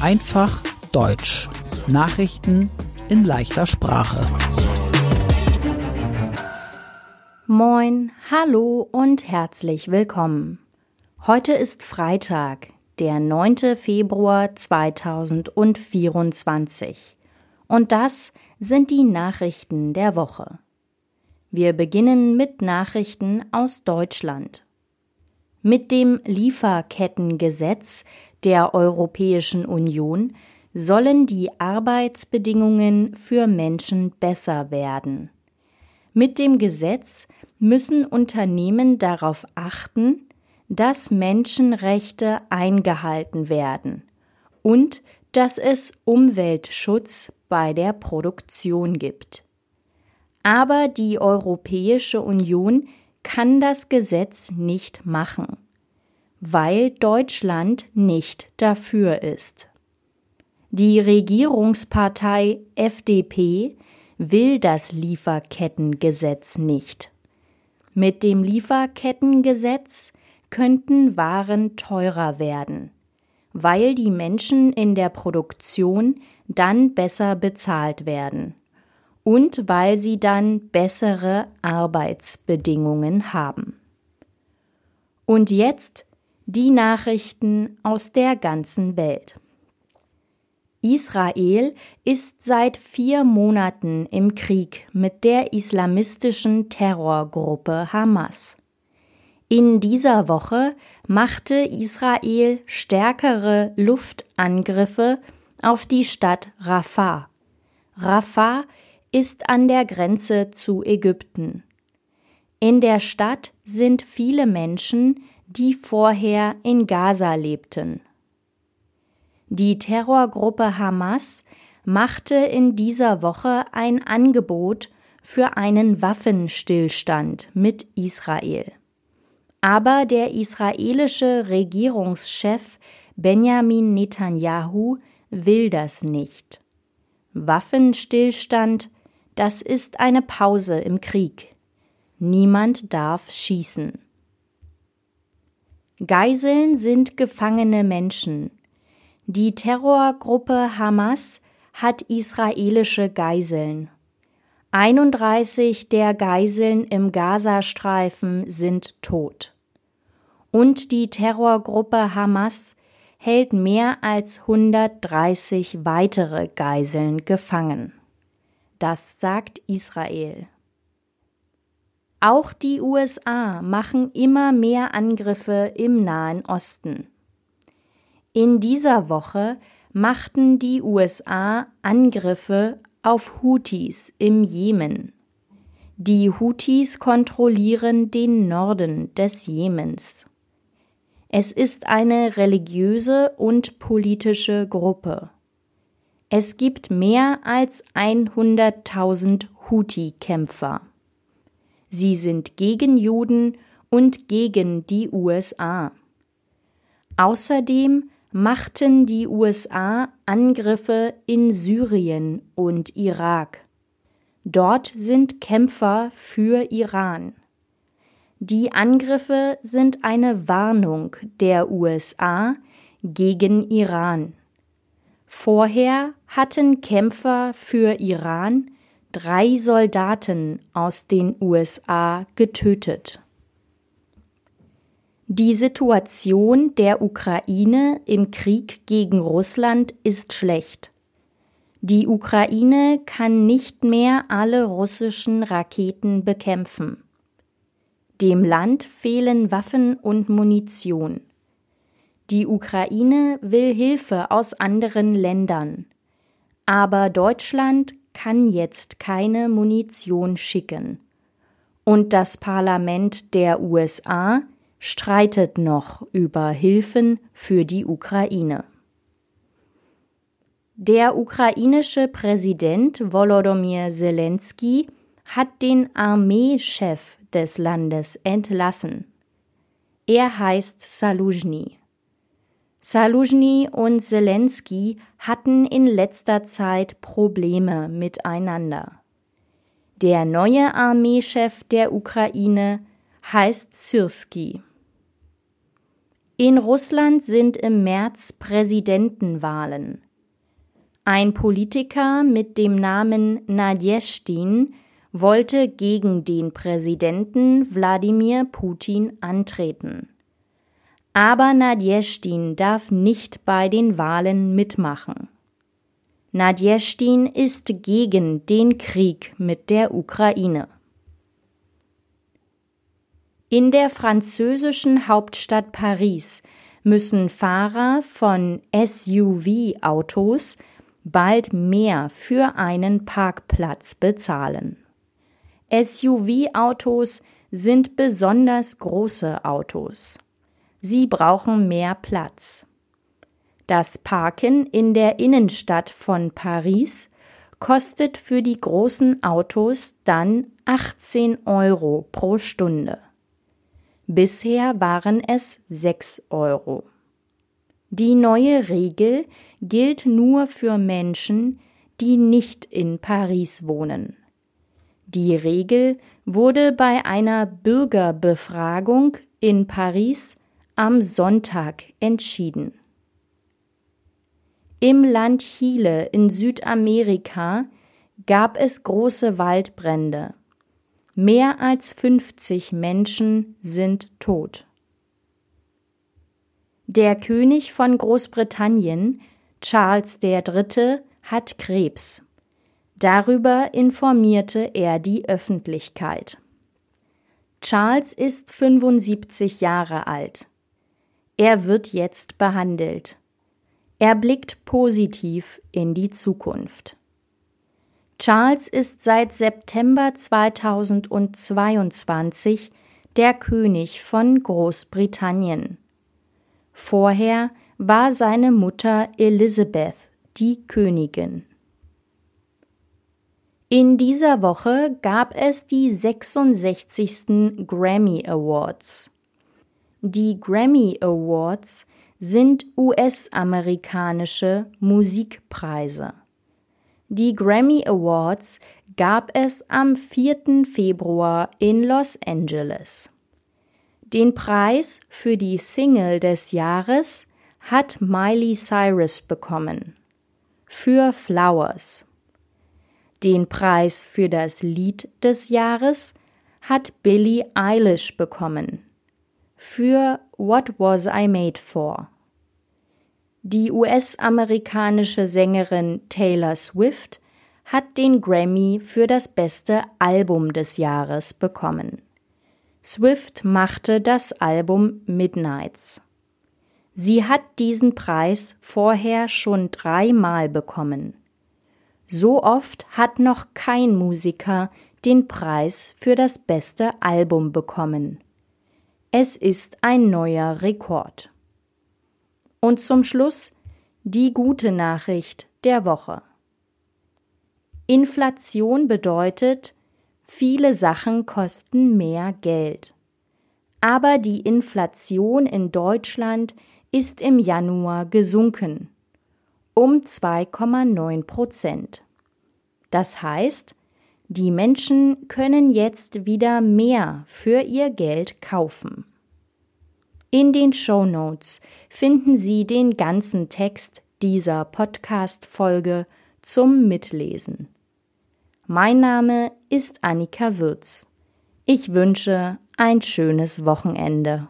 Einfach Deutsch. Nachrichten in leichter Sprache. Moin, hallo und herzlich willkommen. Heute ist Freitag, der 9. Februar 2024. Und das sind die Nachrichten der Woche. Wir beginnen mit Nachrichten aus Deutschland. Mit dem Lieferkettengesetz der Europäischen Union sollen die Arbeitsbedingungen für Menschen besser werden. Mit dem Gesetz müssen Unternehmen darauf achten, dass Menschenrechte eingehalten werden und dass es Umweltschutz bei der Produktion gibt. Aber die Europäische Union kann das Gesetz nicht machen, weil Deutschland nicht dafür ist. Die Regierungspartei FDP will das Lieferkettengesetz nicht. Mit dem Lieferkettengesetz könnten Waren teurer werden, weil die Menschen in der Produktion dann besser bezahlt werden und weil sie dann bessere Arbeitsbedingungen haben. Und jetzt die Nachrichten aus der ganzen Welt. Israel ist seit vier Monaten im Krieg mit der islamistischen Terrorgruppe Hamas. In dieser Woche machte Israel stärkere Luftangriffe auf die Stadt Rafah. Rafah ist an der Grenze zu Ägypten. In der Stadt sind viele Menschen, die vorher in Gaza lebten. Die Terrorgruppe Hamas machte in dieser Woche ein Angebot für einen Waffenstillstand mit Israel. Aber der israelische Regierungschef Benjamin Netanyahu will das nicht. Waffenstillstand, das ist eine Pause im Krieg. Niemand darf schießen. Geiseln sind gefangene Menschen. Die Terrorgruppe Hamas hat israelische Geiseln. 31 der Geiseln im Gazastreifen sind tot. Und die Terrorgruppe Hamas hält mehr als 130 weitere Geiseln gefangen. Das sagt Israel. Auch die USA machen immer mehr Angriffe im Nahen Osten. In dieser Woche machten die USA Angriffe auf Houthis im Jemen. Die Houthis kontrollieren den Norden des Jemens. Es ist eine religiöse und politische Gruppe. Es gibt mehr als 100.000 Houthi-Kämpfer. Sie sind gegen Juden und gegen die USA. Außerdem machten die USA Angriffe in Syrien und Irak. Dort sind Kämpfer für Iran. Die Angriffe sind eine Warnung der USA gegen Iran. Vorher hatten Kämpfer für Iran drei Soldaten aus den USA getötet. Die Situation der Ukraine im Krieg gegen Russland ist schlecht. Die Ukraine kann nicht mehr alle russischen Raketen bekämpfen. Dem Land fehlen Waffen und Munition. Die Ukraine will Hilfe aus anderen Ländern. Aber Deutschland kann jetzt keine Munition schicken. Und das Parlament der USA streitet noch über Hilfen für die Ukraine. Der ukrainische Präsident Volodymyr Zelensky hat den Armeechef des Landes entlassen. Er heißt Saluzhny. Saluzhny und Zelensky hatten in letzter Zeit Probleme miteinander. Der neue Armeechef der Ukraine heißt Syrsky. In Russland sind im März Präsidentenwahlen. Ein Politiker mit dem Namen Nadjestin wollte gegen den Präsidenten Wladimir Putin antreten. Aber Nadjestin darf nicht bei den Wahlen mitmachen. Nadjestin ist gegen den Krieg mit der Ukraine. In der französischen Hauptstadt Paris müssen Fahrer von SUV-Autos bald mehr für einen Parkplatz bezahlen. SUV-Autos sind besonders große Autos. Sie brauchen mehr Platz. Das Parken in der Innenstadt von Paris kostet für die großen Autos dann 18 Euro pro Stunde. Bisher waren es 6 Euro. Die neue Regel gilt nur für Menschen, die nicht in Paris wohnen. Die Regel wurde bei einer Bürgerbefragung in Paris am Sonntag entschieden. Im Land Chile in Südamerika gab es große Waldbrände. Mehr als 50 Menschen sind tot. Der König von Großbritannien, Charles III., hat Krebs. Darüber informierte er die Öffentlichkeit. Charles ist 75 Jahre alt. Er wird jetzt behandelt. Er blickt positiv in die Zukunft. Charles ist seit September 2022 der König von Großbritannien. Vorher war seine Mutter Elizabeth die Königin. In dieser Woche gab es die 66. Grammy Awards. Die Grammy Awards sind US-amerikanische Musikpreise. Die Grammy Awards gab es am 4. Februar in Los Angeles. Den Preis für die Single des Jahres hat Miley Cyrus bekommen. Für Flowers. Den Preis für das Lied des Jahres hat Billie Eilish bekommen. Für What Was I Made For? Die US-amerikanische Sängerin Taylor Swift hat den Grammy für das beste Album des Jahres bekommen. Swift machte das Album Midnights. Sie hat diesen Preis vorher schon dreimal bekommen. So oft hat noch kein Musiker den Preis für das beste Album bekommen. Es ist ein neuer Rekord. Und zum Schluss die gute Nachricht der Woche. Inflation bedeutet, viele Sachen kosten mehr Geld. Aber die Inflation in Deutschland ist im Januar gesunken um 2,9 Prozent. Das heißt, die Menschen können jetzt wieder mehr für ihr Geld kaufen. In den Show Notes finden Sie den ganzen Text dieser Podcast-Folge zum Mitlesen. Mein Name ist Annika Würz. Ich wünsche ein schönes Wochenende.